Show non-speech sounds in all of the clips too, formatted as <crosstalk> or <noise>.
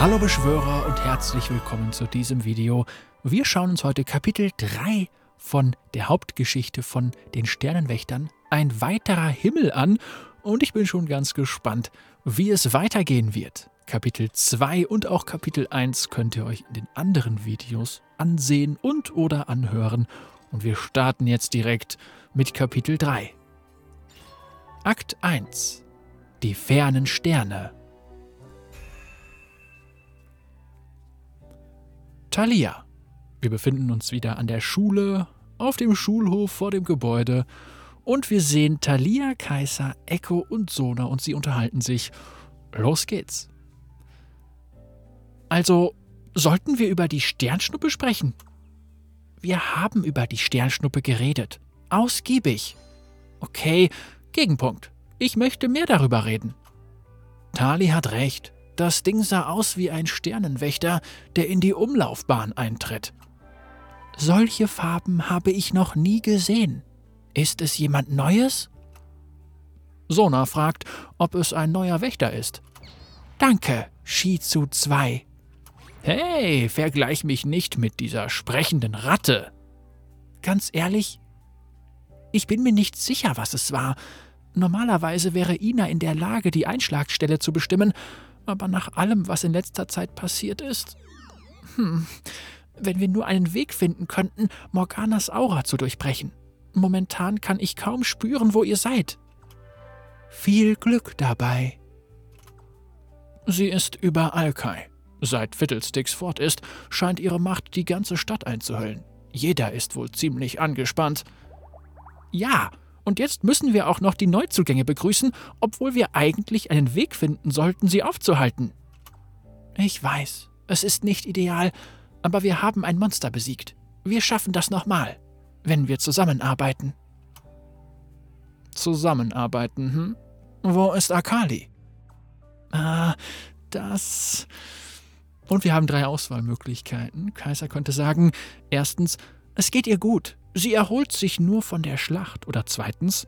Hallo Beschwörer und herzlich willkommen zu diesem Video. Wir schauen uns heute Kapitel 3 von der Hauptgeschichte von den Sternenwächtern, ein weiterer Himmel an und ich bin schon ganz gespannt, wie es weitergehen wird. Kapitel 2 und auch Kapitel 1 könnt ihr euch in den anderen Videos ansehen und oder anhören und wir starten jetzt direkt mit Kapitel 3. Akt 1 Die fernen Sterne Thalia. Wir befinden uns wieder an der Schule, auf dem Schulhof vor dem Gebäude und wir sehen Thalia, Kaiser, Echo und Sona und sie unterhalten sich. Los geht's. Also, sollten wir über die Sternschnuppe sprechen? Wir haben über die Sternschnuppe geredet. Ausgiebig. Okay, Gegenpunkt. Ich möchte mehr darüber reden. Tali hat recht. Das Ding sah aus wie ein Sternenwächter, der in die Umlaufbahn eintritt. Solche Farben habe ich noch nie gesehen. Ist es jemand Neues? Sona fragt, ob es ein neuer Wächter ist. Danke, Shizu 2. Hey, vergleich mich nicht mit dieser sprechenden Ratte. Ganz ehrlich, ich bin mir nicht sicher, was es war. Normalerweise wäre Ina in der Lage, die Einschlagstelle zu bestimmen, aber nach allem, was in letzter Zeit passiert ist. Hm, wenn wir nur einen Weg finden könnten, Morganas Aura zu durchbrechen. Momentan kann ich kaum spüren, wo ihr seid. Viel Glück dabei. Sie ist überall, Kai. Seit Fiddlesticks fort ist, scheint ihre Macht die ganze Stadt einzuhüllen. Jeder ist wohl ziemlich angespannt. Ja, und jetzt müssen wir auch noch die Neuzugänge begrüßen, obwohl wir eigentlich einen Weg finden sollten, sie aufzuhalten. Ich weiß, es ist nicht ideal, aber wir haben ein Monster besiegt. Wir schaffen das nochmal, wenn wir zusammenarbeiten. Zusammenarbeiten, hm? Wo ist Akali? Ah, das. Und wir haben drei Auswahlmöglichkeiten. Kaiser könnte sagen: erstens, es geht ihr gut, Sie erholt sich nur von der Schlacht. Oder zweitens,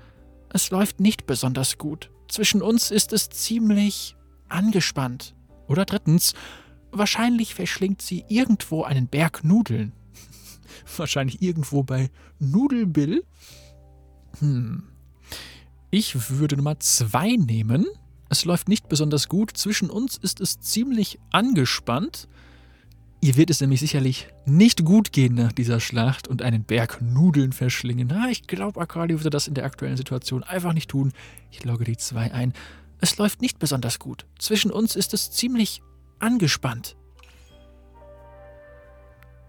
es läuft nicht besonders gut. Zwischen uns ist es ziemlich angespannt. Oder drittens, wahrscheinlich verschlingt sie irgendwo einen Berg Nudeln. <laughs> wahrscheinlich irgendwo bei Nudelbill. Hm. Ich würde Nummer zwei nehmen. Es läuft nicht besonders gut. Zwischen uns ist es ziemlich angespannt. Ihr wird es nämlich sicherlich nicht gut gehen nach dieser Schlacht und einen Berg Nudeln verschlingen. Na, ich glaube, Akali würde das in der aktuellen Situation einfach nicht tun. Ich logge die zwei ein. Es läuft nicht besonders gut. Zwischen uns ist es ziemlich angespannt.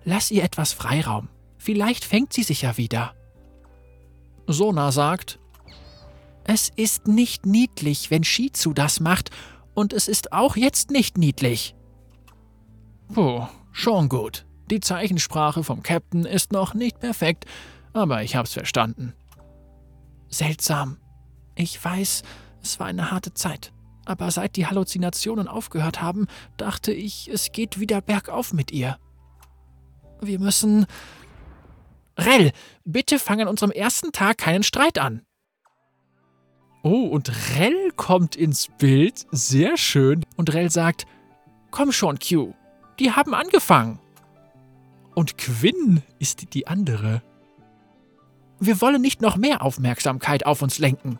Lass ihr etwas Freiraum. Vielleicht fängt sie sich ja wieder. Sona sagt, es ist nicht niedlich, wenn Shizu das macht, und es ist auch jetzt nicht niedlich. Puh, Schon gut. Die Zeichensprache vom Captain ist noch nicht perfekt, aber ich hab's verstanden. Seltsam. Ich weiß, es war eine harte Zeit. Aber seit die Halluzinationen aufgehört haben, dachte ich, es geht wieder bergauf mit ihr. Wir müssen. Rell, bitte fang an unserem ersten Tag keinen Streit an. Oh, und Rell kommt ins Bild. Sehr schön. Und Rell sagt: Komm schon, Q, die haben angefangen. Und Quinn ist die andere. Wir wollen nicht noch mehr Aufmerksamkeit auf uns lenken.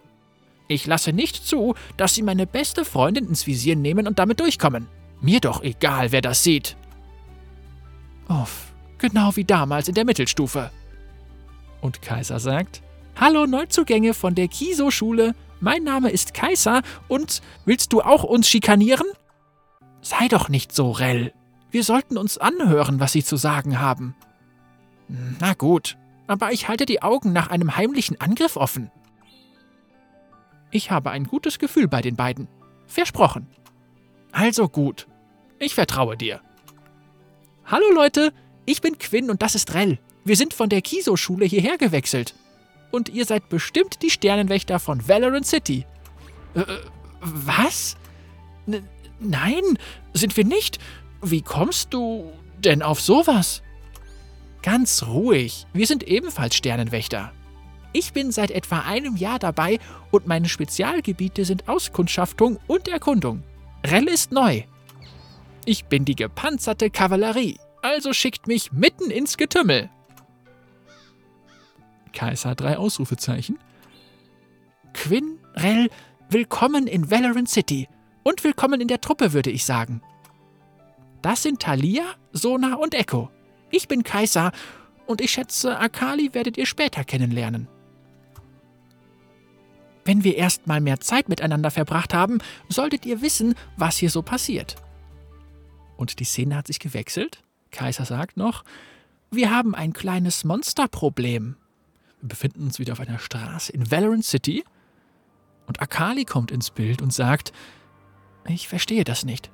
Ich lasse nicht zu, dass Sie meine beste Freundin ins Visier nehmen und damit durchkommen. Mir doch egal, wer das sieht. Uff, genau wie damals in der Mittelstufe. Und Kaiser sagt: Hallo Neuzugänge von der Kiso-Schule. Mein Name ist Kaiser und willst du auch uns schikanieren? Sei doch nicht so, Rell. Wir sollten uns anhören, was sie zu sagen haben. Na gut, aber ich halte die Augen nach einem heimlichen Angriff offen. Ich habe ein gutes Gefühl bei den beiden. Versprochen. Also gut. Ich vertraue dir. Hallo Leute, ich bin Quinn und das ist Rell. Wir sind von der Kiso-Schule hierher gewechselt. Und ihr seid bestimmt die Sternenwächter von Valorant City. Äh, was? N nein, sind wir nicht. Wie kommst du denn auf sowas? Ganz ruhig, wir sind ebenfalls Sternenwächter. Ich bin seit etwa einem Jahr dabei und meine Spezialgebiete sind Auskundschaftung und Erkundung. Rell ist neu. Ich bin die gepanzerte Kavallerie, also schickt mich mitten ins Getümmel. Kaiser drei Ausrufezeichen. Quinn, Rell, willkommen in Valorant City und willkommen in der Truppe, würde ich sagen. Das sind Thalia, Sona und Echo. Ich bin Kaiser und ich schätze, Akali werdet ihr später kennenlernen. Wenn wir erst mal mehr Zeit miteinander verbracht haben, solltet ihr wissen, was hier so passiert. Und die Szene hat sich gewechselt. Kaiser sagt noch, wir haben ein kleines Monsterproblem. Wir befinden uns wieder auf einer Straße in Valorant City. Und Akali kommt ins Bild und sagt, ich verstehe das nicht.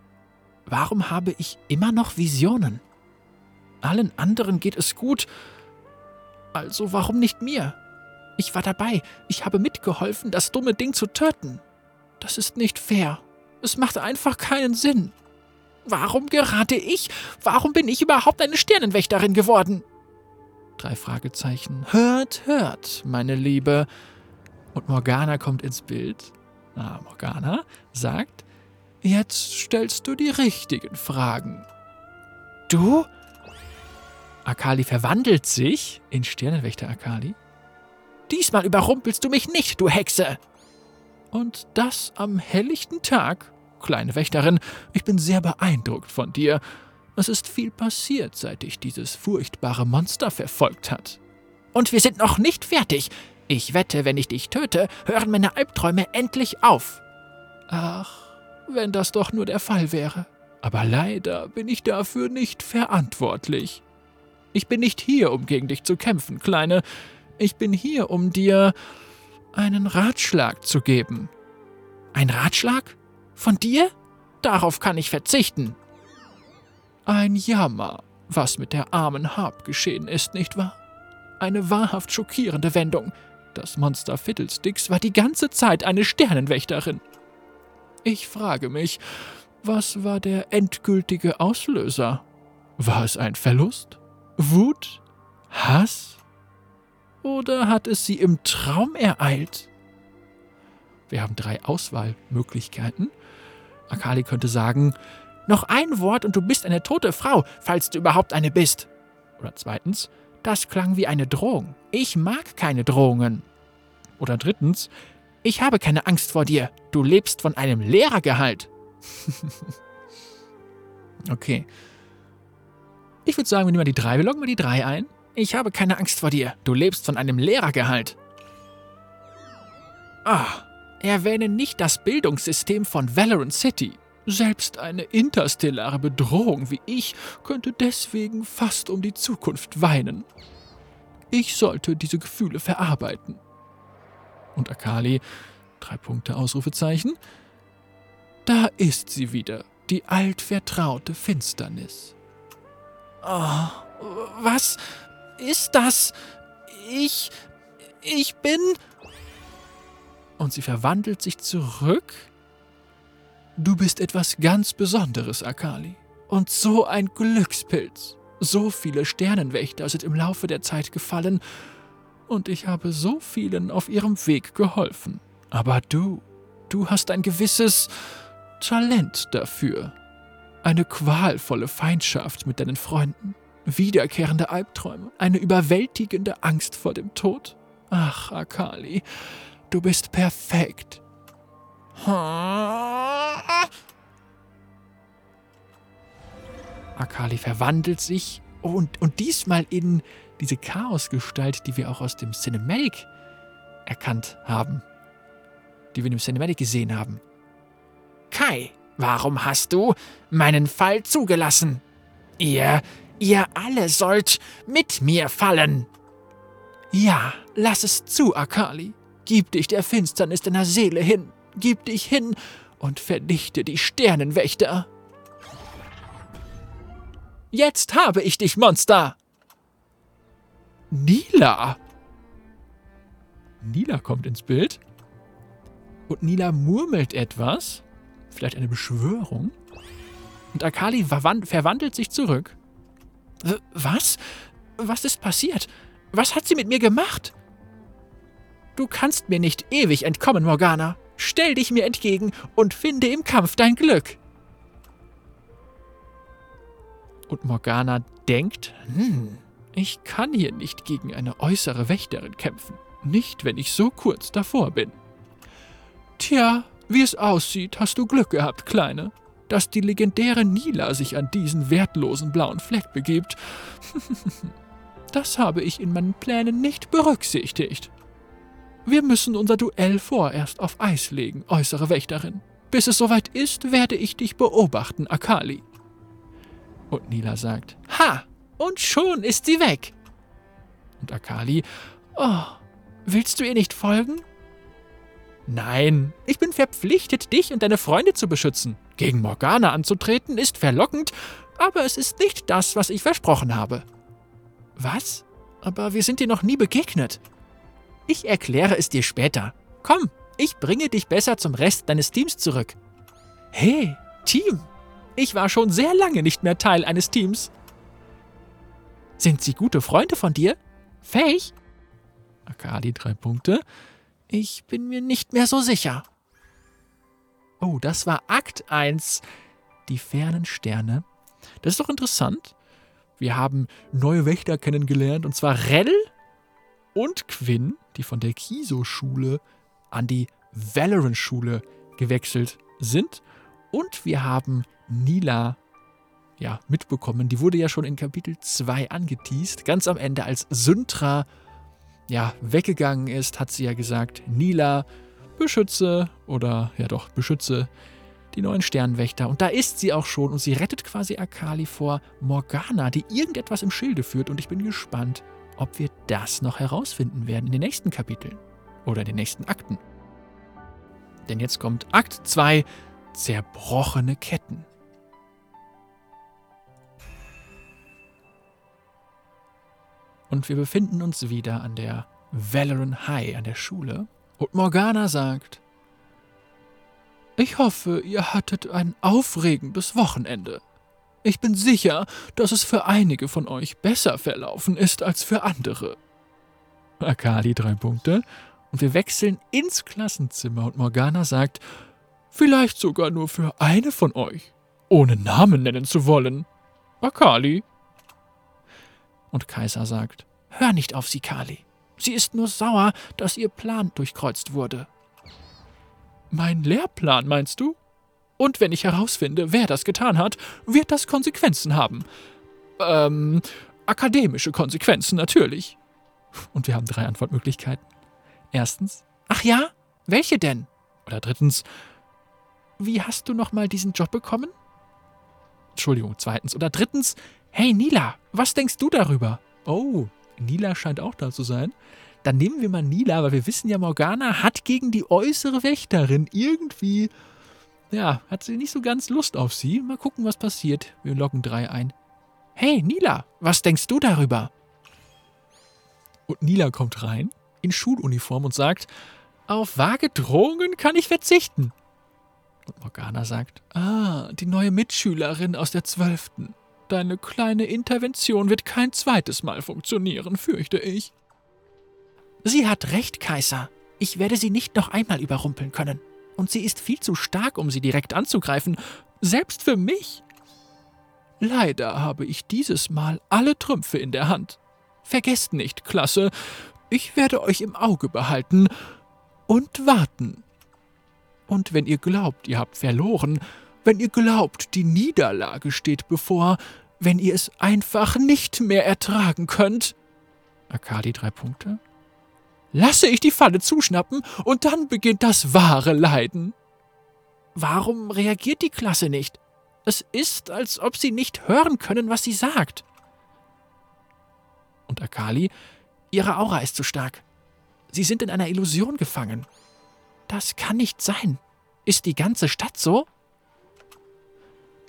Warum habe ich immer noch Visionen? Allen anderen geht es gut, also warum nicht mir? Ich war dabei, ich habe mitgeholfen, das dumme Ding zu töten. Das ist nicht fair. Es macht einfach keinen Sinn. Warum gerade ich? Warum bin ich überhaupt eine Sternenwächterin geworden? Drei Fragezeichen. Hört, hört, meine Liebe. Und Morgana kommt ins Bild. Ah, Morgana sagt, jetzt stellst du die richtigen Fragen. Du? Akali verwandelt sich in Sternenwächter Akali. Diesmal überrumpelst du mich nicht, du Hexe! Und das am helllichten Tag? Kleine Wächterin, ich bin sehr beeindruckt von dir. Es ist viel passiert, seit dich dieses furchtbare Monster verfolgt hat. Und wir sind noch nicht fertig. Ich wette, wenn ich dich töte, hören meine Albträume endlich auf. Ach, wenn das doch nur der Fall wäre. Aber leider bin ich dafür nicht verantwortlich. Ich bin nicht hier, um gegen dich zu kämpfen, Kleine. Ich bin hier, um dir einen Ratschlag zu geben. Ein Ratschlag? Von dir? Darauf kann ich verzichten. Ein Jammer, was mit der armen Harp geschehen ist, nicht wahr? Eine wahrhaft schockierende Wendung. Das Monster Fiddlesticks war die ganze Zeit eine Sternenwächterin. Ich frage mich, was war der endgültige Auslöser? War es ein Verlust? Wut? Hass? Oder hat es sie im Traum ereilt? Wir haben drei Auswahlmöglichkeiten. Akali könnte sagen, noch ein Wort und du bist eine tote Frau, falls du überhaupt eine bist. Oder zweitens, das klang wie eine Drohung. Ich mag keine Drohungen. Oder drittens, ich habe keine Angst vor dir. Du lebst von einem Lehrergehalt. <laughs> okay. Ich würde sagen, wir nehmen mal die drei. Wir loggen mal die drei ein. Ich habe keine Angst vor dir. Du lebst von einem Lehrergehalt. Ah, erwähne nicht das Bildungssystem von Valorant City. Selbst eine interstellare Bedrohung wie ich könnte deswegen fast um die Zukunft weinen. Ich sollte diese Gefühle verarbeiten. Und Akali, drei Punkte Ausrufezeichen. Da ist sie wieder, die altvertraute Finsternis. Oh, was? ist das? Ich. Ich bin. Und sie verwandelt sich zurück? Du bist etwas ganz Besonderes, Akali. Und so ein Glückspilz. So viele Sternenwächter sind im Laufe der Zeit gefallen, und ich habe so vielen auf ihrem Weg geholfen. Aber du, du hast ein gewisses Talent dafür. Eine qualvolle Feindschaft mit deinen Freunden wiederkehrende Albträume, eine überwältigende Angst vor dem Tod. Ach, Akali, du bist perfekt. Akali verwandelt sich und, und diesmal in diese Chaosgestalt, die wir auch aus dem Cinematic erkannt haben. Die wir in dem Cinematic gesehen haben. Kai, warum hast du meinen Fall zugelassen? Ihr Ihr alle sollt mit mir fallen. Ja, lass es zu, Akali. Gib dich der Finsternis deiner Seele hin. Gib dich hin und vernichte die Sternenwächter. Jetzt habe ich dich, Monster! Nila! Nila kommt ins Bild. Und Nila murmelt etwas. Vielleicht eine Beschwörung. Und Akali verwandelt sich zurück. Was? Was ist passiert? Was hat sie mit mir gemacht? Du kannst mir nicht ewig entkommen, Morgana. Stell dich mir entgegen und finde im Kampf dein Glück. Und Morgana denkt, hm, ich kann hier nicht gegen eine äußere Wächterin kämpfen. Nicht, wenn ich so kurz davor bin. Tja, wie es aussieht, hast du Glück gehabt, Kleine. Dass die legendäre Nila sich an diesen wertlosen blauen Fleck begibt. <laughs> das habe ich in meinen Plänen nicht berücksichtigt. Wir müssen unser Duell vorerst auf Eis legen, äußere Wächterin. Bis es soweit ist, werde ich dich beobachten, Akali. Und Nila sagt, Ha! Und schon ist sie weg. Und Akali, Oh, willst du ihr nicht folgen? Nein, ich bin verpflichtet, dich und deine Freunde zu beschützen. Gegen Morgana anzutreten ist verlockend, aber es ist nicht das, was ich versprochen habe. Was? Aber wir sind dir noch nie begegnet. Ich erkläre es dir später. Komm, ich bringe dich besser zum Rest deines Teams zurück. Hey, Team! Ich war schon sehr lange nicht mehr Teil eines Teams. Sind sie gute Freunde von dir? Fähig? Akali drei Punkte. Ich bin mir nicht mehr so sicher. Oh, das war Akt 1. Die fernen Sterne. Das ist doch interessant. Wir haben neue Wächter kennengelernt, und zwar Rell und Quinn die von der Kiso-Schule an die Valorant-Schule gewechselt sind. Und wir haben Nila ja, mitbekommen. Die wurde ja schon in Kapitel 2 angeteased. Ganz am Ende, als Syntra ja, weggegangen ist, hat sie ja gesagt, Nila, beschütze oder ja doch, beschütze die neuen Sternwächter. Und da ist sie auch schon und sie rettet quasi Akali vor Morgana, die irgendetwas im Schilde führt. Und ich bin gespannt, ob wir das noch herausfinden werden in den nächsten Kapiteln oder in den nächsten Akten. Denn jetzt kommt Akt 2, zerbrochene Ketten. Und wir befinden uns wieder an der Valoran High, an der Schule. Und Morgana sagt, ich hoffe, ihr hattet ein aufregendes Wochenende. Ich bin sicher, dass es für einige von euch besser verlaufen ist als für andere. Akali drei Punkte und wir wechseln ins Klassenzimmer und Morgana sagt, vielleicht sogar nur für eine von euch, ohne Namen nennen zu wollen. Akali. Und Kaiser sagt, hör nicht auf sie, Kali. Sie ist nur sauer, dass ihr Plan durchkreuzt wurde. Mein Lehrplan, meinst du? Und wenn ich herausfinde, wer das getan hat, wird das Konsequenzen haben. Ähm, akademische Konsequenzen natürlich. Und wir haben drei Antwortmöglichkeiten. Erstens, ach ja, welche denn? Oder drittens, wie hast du nochmal diesen Job bekommen? Entschuldigung, zweitens. Oder drittens, hey Nila, was denkst du darüber? Oh, Nila scheint auch da zu sein. Dann nehmen wir mal Nila, weil wir wissen ja, Morgana hat gegen die äußere Wächterin irgendwie ja, hat sie nicht so ganz Lust auf sie. Mal gucken, was passiert. Wir loggen drei ein. Hey, Nila, was denkst du darüber? Und Nila kommt rein, in Schuluniform und sagt, auf vage Drohungen kann ich verzichten. Und Morgana sagt, ah, die neue Mitschülerin aus der Zwölften. Deine kleine Intervention wird kein zweites Mal funktionieren, fürchte ich. Sie hat recht, Kaiser. Ich werde sie nicht noch einmal überrumpeln können und sie ist viel zu stark, um sie direkt anzugreifen, selbst für mich. Leider habe ich dieses Mal alle Trümpfe in der Hand. Vergesst nicht, Klasse, ich werde euch im Auge behalten und warten. Und wenn ihr glaubt, ihr habt verloren, wenn ihr glaubt, die Niederlage steht bevor, wenn ihr es einfach nicht mehr ertragen könnt. Akali drei Punkte lasse ich die Falle zuschnappen und dann beginnt das wahre Leiden. Warum reagiert die Klasse nicht? Es ist, als ob sie nicht hören können, was sie sagt. Und Akali, ihre Aura ist zu stark. Sie sind in einer Illusion gefangen. Das kann nicht sein. Ist die ganze Stadt so?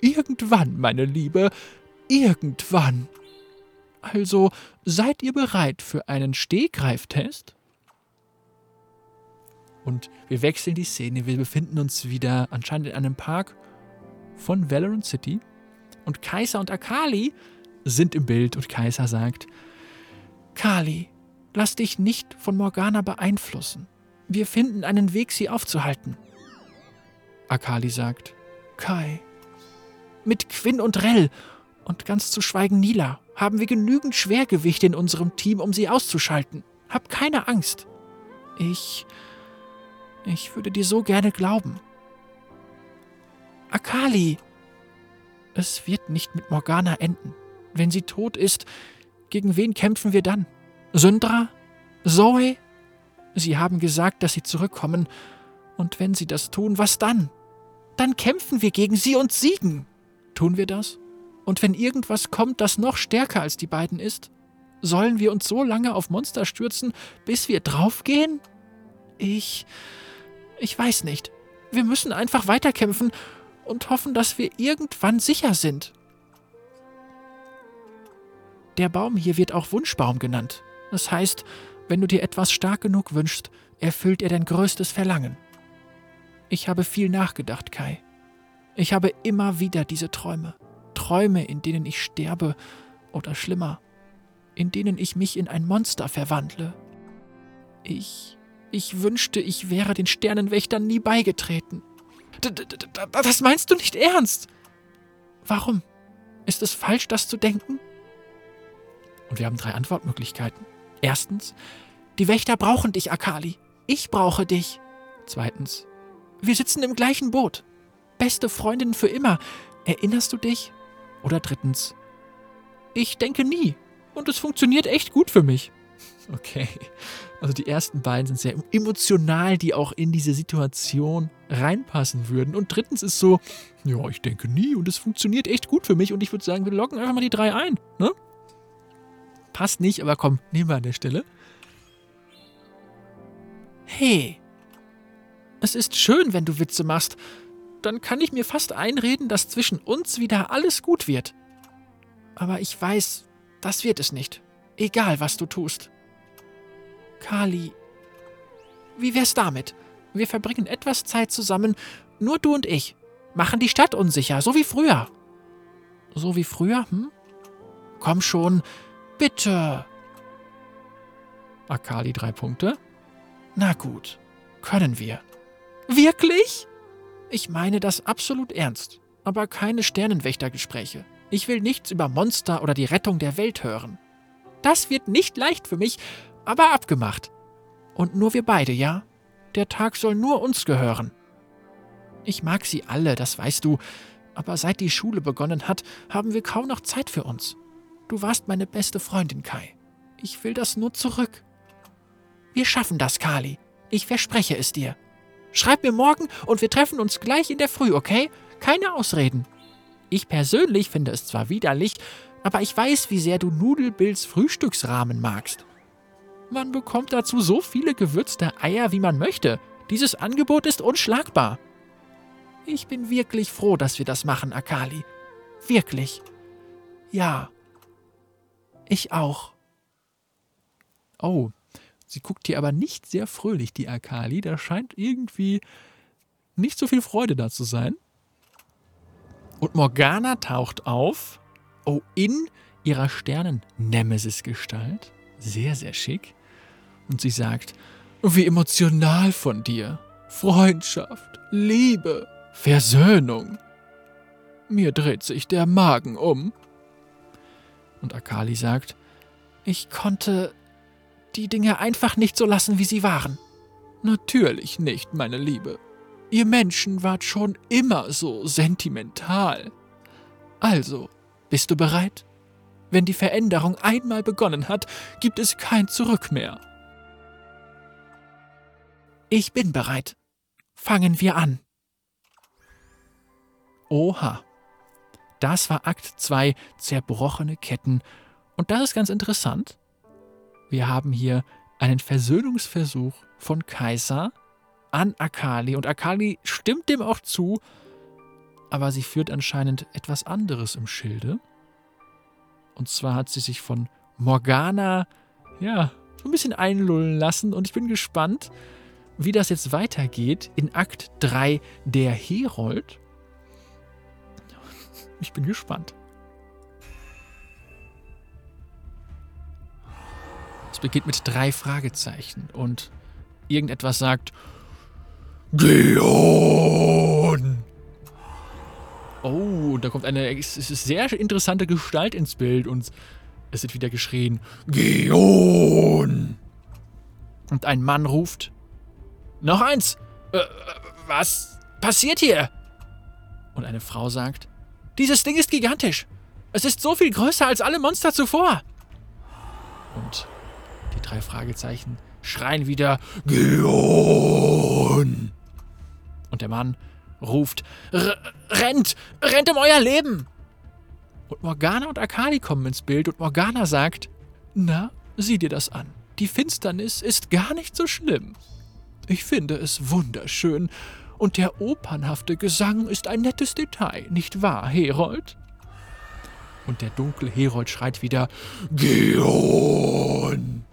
Irgendwann, meine Liebe, irgendwann. Also seid ihr bereit für einen Stehgreiftest? Und wir wechseln die Szene. Wir befinden uns wieder anscheinend in einem Park von Valorant City. Und Kaiser und Akali sind im Bild und Kaiser sagt, Kali, lass dich nicht von Morgana beeinflussen. Wir finden einen Weg, sie aufzuhalten. Akali sagt, Kai, mit Quinn und Rell. Und ganz zu schweigen Nila, haben wir genügend Schwergewicht in unserem Team, um sie auszuschalten. Hab keine Angst. Ich. Ich würde dir so gerne glauben. Akali! Es wird nicht mit Morgana enden. Wenn sie tot ist, gegen wen kämpfen wir dann? Syndra? Zoe? Sie haben gesagt, dass sie zurückkommen. Und wenn sie das tun, was dann? Dann kämpfen wir gegen sie und siegen. Tun wir das? Und wenn irgendwas kommt, das noch stärker als die beiden ist, sollen wir uns so lange auf Monster stürzen, bis wir draufgehen? Ich. Ich weiß nicht. Wir müssen einfach weiterkämpfen und hoffen, dass wir irgendwann sicher sind. Der Baum hier wird auch Wunschbaum genannt. Das heißt, wenn du dir etwas stark genug wünschst, erfüllt er dein größtes Verlangen. Ich habe viel nachgedacht, Kai. Ich habe immer wieder diese Träume. Träume, in denen ich sterbe oder schlimmer, in denen ich mich in ein Monster verwandle. Ich. Ich wünschte, ich wäre den Sternenwächtern nie beigetreten. Das meinst du nicht ernst? Warum? Ist es falsch, das zu denken? Und wir haben drei Antwortmöglichkeiten. Erstens, die Wächter brauchen dich, Akali. Ich brauche dich. Zweitens, wir sitzen im gleichen Boot. Beste Freundin für immer. Erinnerst du dich? Oder drittens, ich denke nie. Und es funktioniert echt gut für mich. <laughs> Okay. Also die ersten beiden sind sehr emotional, die auch in diese Situation reinpassen würden. Und drittens ist so, ja, ich denke nie und es funktioniert echt gut für mich. Und ich würde sagen, wir loggen einfach mal die drei ein. Ne? Passt nicht, aber komm, nehmen wir an der Stelle. Hey, es ist schön, wenn du Witze machst. Dann kann ich mir fast einreden, dass zwischen uns wieder alles gut wird. Aber ich weiß, das wird es nicht. Egal, was du tust. Kali, wie wär's damit? Wir verbringen etwas Zeit zusammen, nur du und ich. Machen die Stadt unsicher, so wie früher. So wie früher, hm? Komm schon, Bitte. Akali drei Punkte. Na gut, können wir. Wirklich? Ich meine das absolut ernst, aber keine Sternenwächtergespräche. Ich will nichts über Monster oder die Rettung der Welt hören. Das wird nicht leicht für mich, aber abgemacht. Und nur wir beide, ja? Der Tag soll nur uns gehören. Ich mag sie alle, das weißt du, aber seit die Schule begonnen hat, haben wir kaum noch Zeit für uns. Du warst meine beste Freundin, Kai. Ich will das nur zurück. Wir schaffen das, Kali. Ich verspreche es dir. Schreib mir morgen und wir treffen uns gleich in der Früh, okay? Keine Ausreden. Ich persönlich finde es zwar widerlich, aber ich weiß, wie sehr du Nudelbills Frühstücksrahmen magst. Man bekommt dazu so viele gewürzte Eier, wie man möchte. Dieses Angebot ist unschlagbar. Ich bin wirklich froh, dass wir das machen, Akali. Wirklich. Ja, ich auch. Oh, sie guckt hier aber nicht sehr fröhlich, die Akali. Da scheint irgendwie nicht so viel Freude da zu sein. Und Morgana taucht auf. Oh, in ihrer Sternen-Nemesis-Gestalt. Sehr, sehr schick. Und sie sagt: Wie emotional von dir. Freundschaft, Liebe, Versöhnung. Mir dreht sich der Magen um. Und Akali sagt, ich konnte die Dinge einfach nicht so lassen, wie sie waren. Natürlich nicht, meine Liebe. Ihr Menschen wart schon immer so sentimental. Also, bist du bereit? Wenn die Veränderung einmal begonnen hat, gibt es kein Zurück mehr. Ich bin bereit. Fangen wir an. Oha. Das war Akt 2, zerbrochene Ketten. Und das ist ganz interessant. Wir haben hier einen Versöhnungsversuch von Kaiser an Akali. Und Akali stimmt dem auch zu, aber sie führt anscheinend etwas anderes im Schilde. Und zwar hat sie sich von Morgana, ja, so ein bisschen einlullen lassen. Und ich bin gespannt, wie das jetzt weitergeht in Akt 3 der Herold. Ich bin gespannt. Es beginnt mit drei Fragezeichen und irgendetwas sagt Geon. Oh, da kommt eine es ist sehr interessante Gestalt ins Bild und es wird wieder geschrien: Gion! Und ein Mann ruft: Noch eins! Äh, was passiert hier? Und eine Frau sagt: Dieses Ding ist gigantisch. Es ist so viel größer als alle Monster zuvor. Und drei Fragezeichen schreien wieder: Gion! Und der Mann ruft: Rennt! Rennt um euer Leben! Und Morgana und Akali kommen ins Bild und Morgana sagt: Na, sieh dir das an. Die Finsternis ist gar nicht so schlimm. Ich finde es wunderschön. Und der opernhafte Gesang ist ein nettes Detail, nicht wahr, Herold? Und der dunkle Herold schreit wieder: Geon!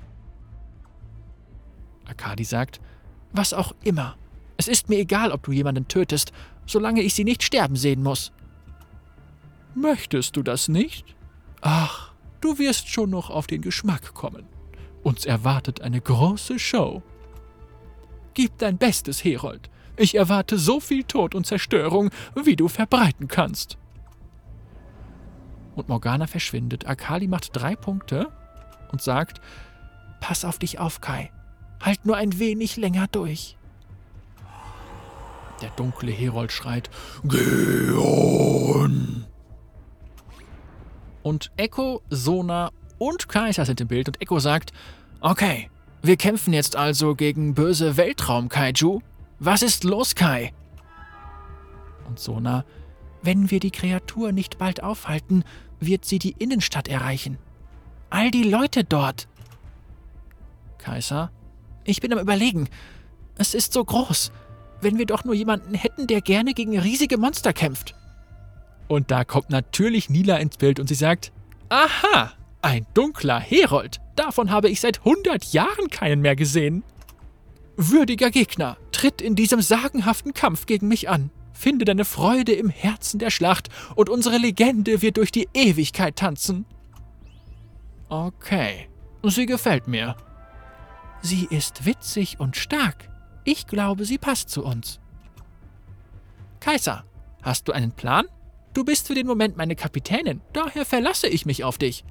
Akadi sagt: Was auch immer. Es ist mir egal, ob du jemanden tötest, solange ich sie nicht sterben sehen muss. Möchtest du das nicht? Ach, du wirst schon noch auf den Geschmack kommen. Uns erwartet eine große Show. Gib dein Bestes, Herold. Ich erwarte so viel Tod und Zerstörung, wie du verbreiten kannst. Und Morgana verschwindet. Akali macht drei Punkte und sagt: Pass auf dich auf, Kai. Halt nur ein wenig länger durch. Der dunkle Herold schreit: Geon! Und Echo, Sona und Kaiser sind im Bild und Echo sagt: Okay, wir kämpfen jetzt also gegen böse Weltraum-Kaiju. Was ist los, Kai? Und Sona: Wenn wir die Kreatur nicht bald aufhalten, wird sie die Innenstadt erreichen. All die Leute dort. Kaiser: Ich bin am Überlegen. Es ist so groß wenn wir doch nur jemanden hätten, der gerne gegen riesige Monster kämpft. Und da kommt natürlich Nila ins Bild und sie sagt, Aha, ein dunkler Herold. Davon habe ich seit 100 Jahren keinen mehr gesehen. Würdiger Gegner, tritt in diesem sagenhaften Kampf gegen mich an. Finde deine Freude im Herzen der Schlacht und unsere Legende wird durch die Ewigkeit tanzen. Okay, sie gefällt mir. Sie ist witzig und stark. Ich glaube, sie passt zu uns. Kaiser, hast du einen Plan? Du bist für den Moment meine Kapitänin, daher verlasse ich mich auf dich.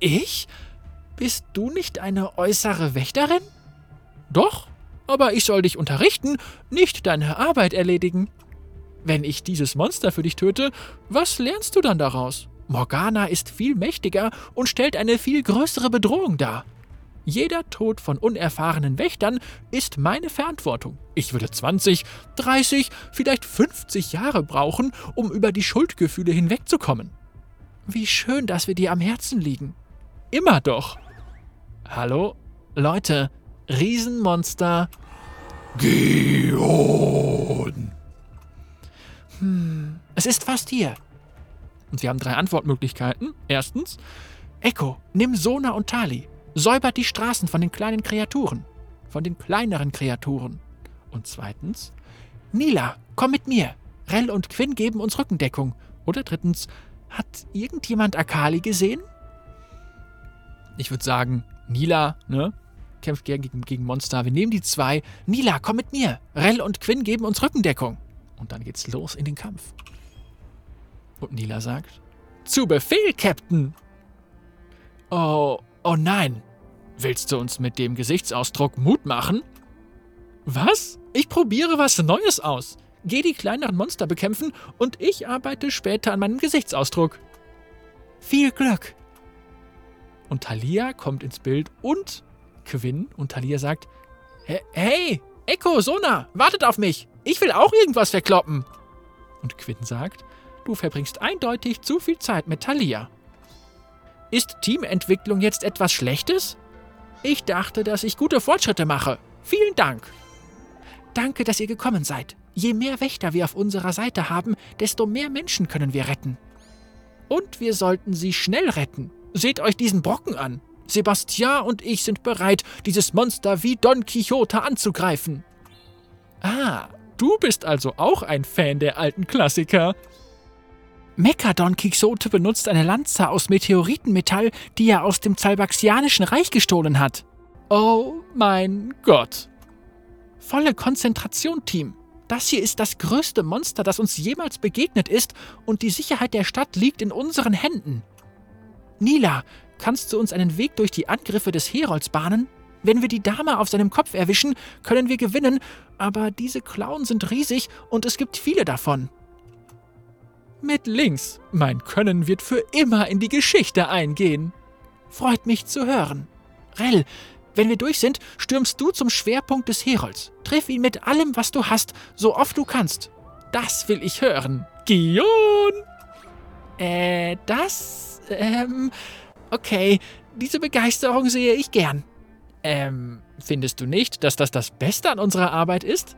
Ich? Bist du nicht eine äußere Wächterin? Doch, aber ich soll dich unterrichten, nicht deine Arbeit erledigen. Wenn ich dieses Monster für dich töte, was lernst du dann daraus? Morgana ist viel mächtiger und stellt eine viel größere Bedrohung dar. Jeder Tod von unerfahrenen Wächtern ist meine Verantwortung. Ich würde 20, 30, vielleicht 50 Jahre brauchen, um über die Schuldgefühle hinwegzukommen. Wie schön, dass wir dir am Herzen liegen. Immer doch. Hallo? Leute, Riesenmonster. Geon. Hm, es ist fast hier. Und wir haben drei Antwortmöglichkeiten. Erstens, Echo, nimm Sona und Tali säubert die Straßen von den kleinen Kreaturen, von den kleineren Kreaturen. Und zweitens, Nila, komm mit mir. Rell und Quinn geben uns Rückendeckung. Oder drittens, hat irgendjemand Akali gesehen? Ich würde sagen, Nila, ne? Kämpft gegen, gegen Monster. Wir nehmen die zwei. Nila, komm mit mir. Rell und Quinn geben uns Rückendeckung. Und dann geht's los in den Kampf. Und Nila sagt: Zu Befehl, Captain! Oh, Oh nein! Willst du uns mit dem Gesichtsausdruck Mut machen? Was? Ich probiere was Neues aus. Geh die kleineren Monster bekämpfen und ich arbeite später an meinem Gesichtsausdruck. Viel Glück! Und Talia kommt ins Bild und Quinn und Talia sagt: Hey, Echo, Sona, wartet auf mich! Ich will auch irgendwas verkloppen! Und Quinn sagt: Du verbringst eindeutig zu viel Zeit mit Talia. Ist Teamentwicklung jetzt etwas Schlechtes? Ich dachte, dass ich gute Fortschritte mache. Vielen Dank. Danke, dass ihr gekommen seid. Je mehr Wächter wir auf unserer Seite haben, desto mehr Menschen können wir retten. Und wir sollten sie schnell retten. Seht euch diesen Brocken an. Sebastian und ich sind bereit, dieses Monster wie Don Quixote anzugreifen. Ah, du bist also auch ein Fan der alten Klassiker. Mekadon Quixote benutzt eine Lanze aus Meteoritenmetall, die er aus dem Zalbaxianischen Reich gestohlen hat. Oh mein Gott. Volle Konzentration, Team. Das hier ist das größte Monster, das uns jemals begegnet ist, und die Sicherheit der Stadt liegt in unseren Händen. Nila, kannst du uns einen Weg durch die Angriffe des Herolds bahnen? Wenn wir die Dame auf seinem Kopf erwischen, können wir gewinnen, aber diese Klauen sind riesig und es gibt viele davon. Mit links. Mein Können wird für immer in die Geschichte eingehen. Freut mich zu hören. Rell, wenn wir durch sind, stürmst du zum Schwerpunkt des Herolds. Triff ihn mit allem, was du hast, so oft du kannst. Das will ich hören. Gion! Äh, das, ähm, okay, diese Begeisterung sehe ich gern. Ähm, findest du nicht, dass das das Beste an unserer Arbeit ist?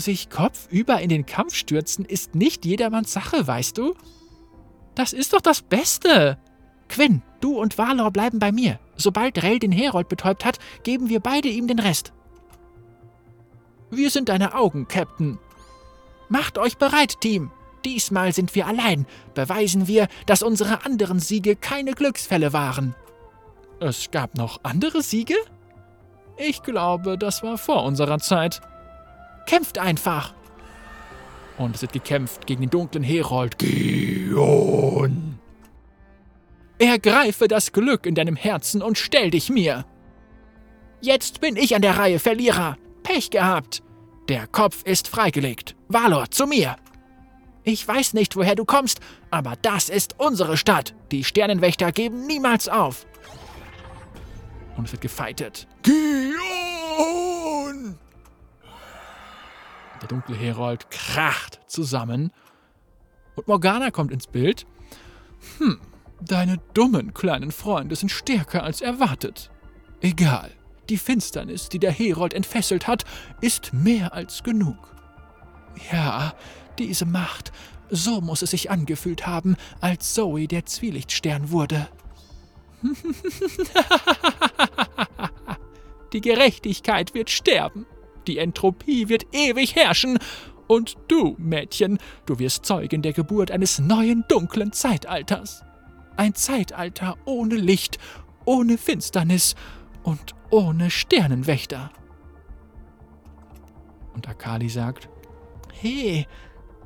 Sich kopfüber in den Kampf stürzen ist nicht jedermanns Sache, weißt du? Das ist doch das Beste. Quinn, du und Valor bleiben bei mir. Sobald Rell den Herold betäubt hat, geben wir beide ihm den Rest. Wir sind deine Augen, Captain. Macht euch bereit, Team. Diesmal sind wir allein. Beweisen wir, dass unsere anderen Siege keine Glücksfälle waren. Es gab noch andere Siege? Ich glaube, das war vor unserer Zeit. Kämpft einfach! Und es wird gekämpft gegen den dunklen Herold Gion. Ergreife das Glück in deinem Herzen und stell dich mir. Jetzt bin ich an der Reihe, Verlierer. Pech gehabt. Der Kopf ist freigelegt. Valor, zu mir. Ich weiß nicht, woher du kommst, aber das ist unsere Stadt. Die Sternenwächter geben niemals auf. Und es wird gefeitet. Gion! Der dunkle Herold kracht zusammen. Und Morgana kommt ins Bild. Hm, deine dummen kleinen Freunde sind stärker als erwartet. Egal, die Finsternis, die der Herold entfesselt hat, ist mehr als genug. Ja, diese Macht, so muss es sich angefühlt haben, als Zoe der Zwielichtstern wurde. <laughs> Die Gerechtigkeit wird sterben, die Entropie wird ewig herrschen, und du, Mädchen, du wirst Zeugin der Geburt eines neuen dunklen Zeitalters. Ein Zeitalter ohne Licht, ohne Finsternis und ohne Sternenwächter. Und Akali sagt, Hey,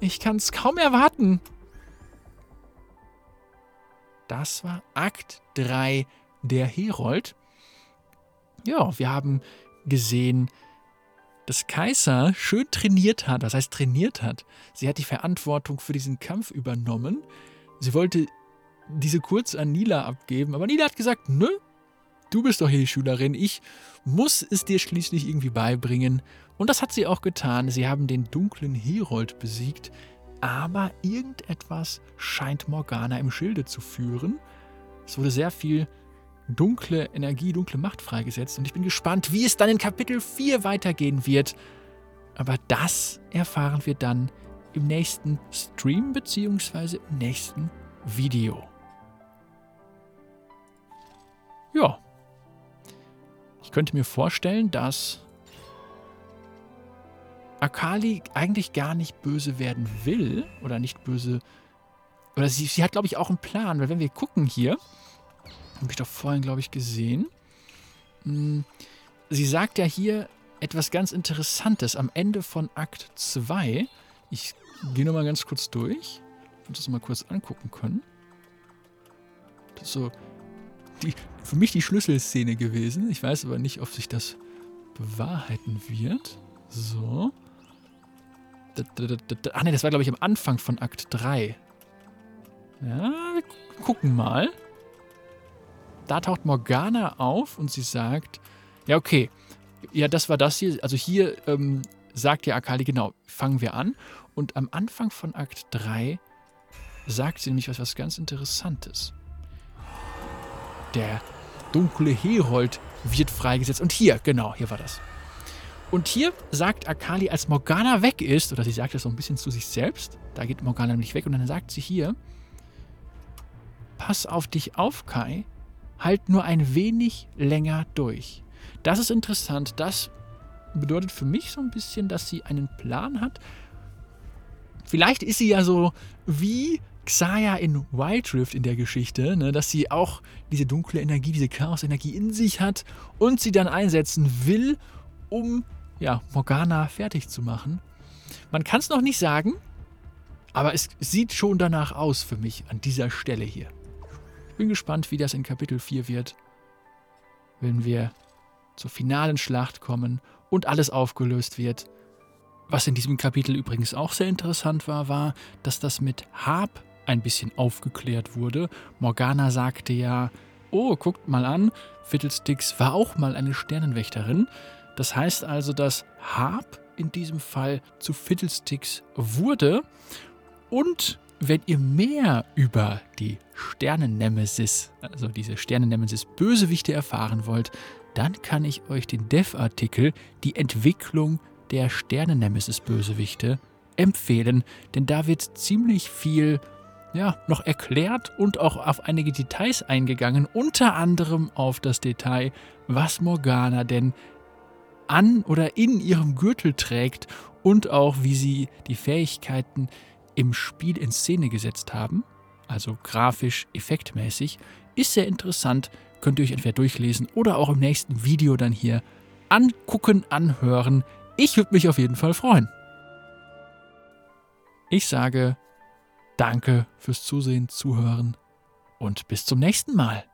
ich kann's kaum erwarten. Das war Akt 3 der Herold. Ja, wir haben gesehen, dass Kaiser schön trainiert hat. Was heißt trainiert hat? Sie hat die Verantwortung für diesen Kampf übernommen. Sie wollte diese kurz an Nila abgeben, aber Nila hat gesagt, nö, du bist doch hier die Schülerin, ich muss es dir schließlich irgendwie beibringen. Und das hat sie auch getan. Sie haben den dunklen Herold besiegt, aber irgendetwas scheint Morgana im Schilde zu führen. Es wurde sehr viel dunkle Energie, dunkle Macht freigesetzt und ich bin gespannt, wie es dann in Kapitel 4 weitergehen wird. Aber das erfahren wir dann im nächsten Stream bzw. im nächsten Video. Ja. Ich könnte mir vorstellen, dass Akali eigentlich gar nicht böse werden will oder nicht böse. Oder sie, sie hat, glaube ich, auch einen Plan, weil wenn wir gucken hier, habe ich doch vorhin, glaube ich, gesehen. Hm, sie sagt ja hier etwas ganz Interessantes am Ende von Akt 2. Ich gehe nochmal ganz kurz durch, und das mal kurz angucken können. Das ist so die, für mich die Schlüsselszene gewesen. Ich weiß aber nicht, ob sich das bewahrheiten wird. So. Ach ne, das war, glaube ich, am Anfang von Akt 3. Ja, wir gucken mal. Da taucht Morgana auf und sie sagt, ja, okay, ja, das war das hier. Also hier ähm, sagt ja Akali, genau, fangen wir an. Und am Anfang von Akt 3 sagt sie nämlich was, was ganz Interessantes. Der dunkle Herold wird freigesetzt. Und hier, genau, hier war das. Und hier sagt Akali, als Morgana weg ist, oder sie sagt das so ein bisschen zu sich selbst, da geht Morgana nämlich weg und dann sagt sie hier, pass auf dich auf, Kai, halt nur ein wenig länger durch. Das ist interessant, das bedeutet für mich so ein bisschen, dass sie einen Plan hat. Vielleicht ist sie ja so wie Xaya in Wild Rift in der Geschichte, ne, dass sie auch diese dunkle Energie, diese Chaos-Energie in sich hat und sie dann einsetzen will, um ja, Morgana fertig zu machen. Man kann es noch nicht sagen, aber es sieht schon danach aus für mich an dieser Stelle hier. Bin gespannt, wie das in Kapitel 4 wird, wenn wir zur finalen Schlacht kommen und alles aufgelöst wird. Was in diesem Kapitel übrigens auch sehr interessant war, war, dass das mit Hab ein bisschen aufgeklärt wurde. Morgana sagte ja, oh, guckt mal an, Fiddlesticks war auch mal eine Sternenwächterin. Das heißt also, dass Hab in diesem Fall zu Fiddlesticks wurde. Und wenn ihr mehr über die Sternennemesis, also diese Sternennemesis-Bösewichte erfahren wollt, dann kann ich euch den Dev-Artikel Die Entwicklung der Sternennemesis-Bösewichte empfehlen, denn da wird ziemlich viel ja, noch erklärt und auch auf einige Details eingegangen, unter anderem auf das Detail, was Morgana denn an oder in ihrem Gürtel trägt und auch wie sie die Fähigkeiten im Spiel in Szene gesetzt haben, also grafisch, effektmäßig, ist sehr interessant, könnt ihr euch entweder durchlesen oder auch im nächsten Video dann hier angucken, anhören. Ich würde mich auf jeden Fall freuen. Ich sage Danke fürs Zusehen, Zuhören und bis zum nächsten Mal.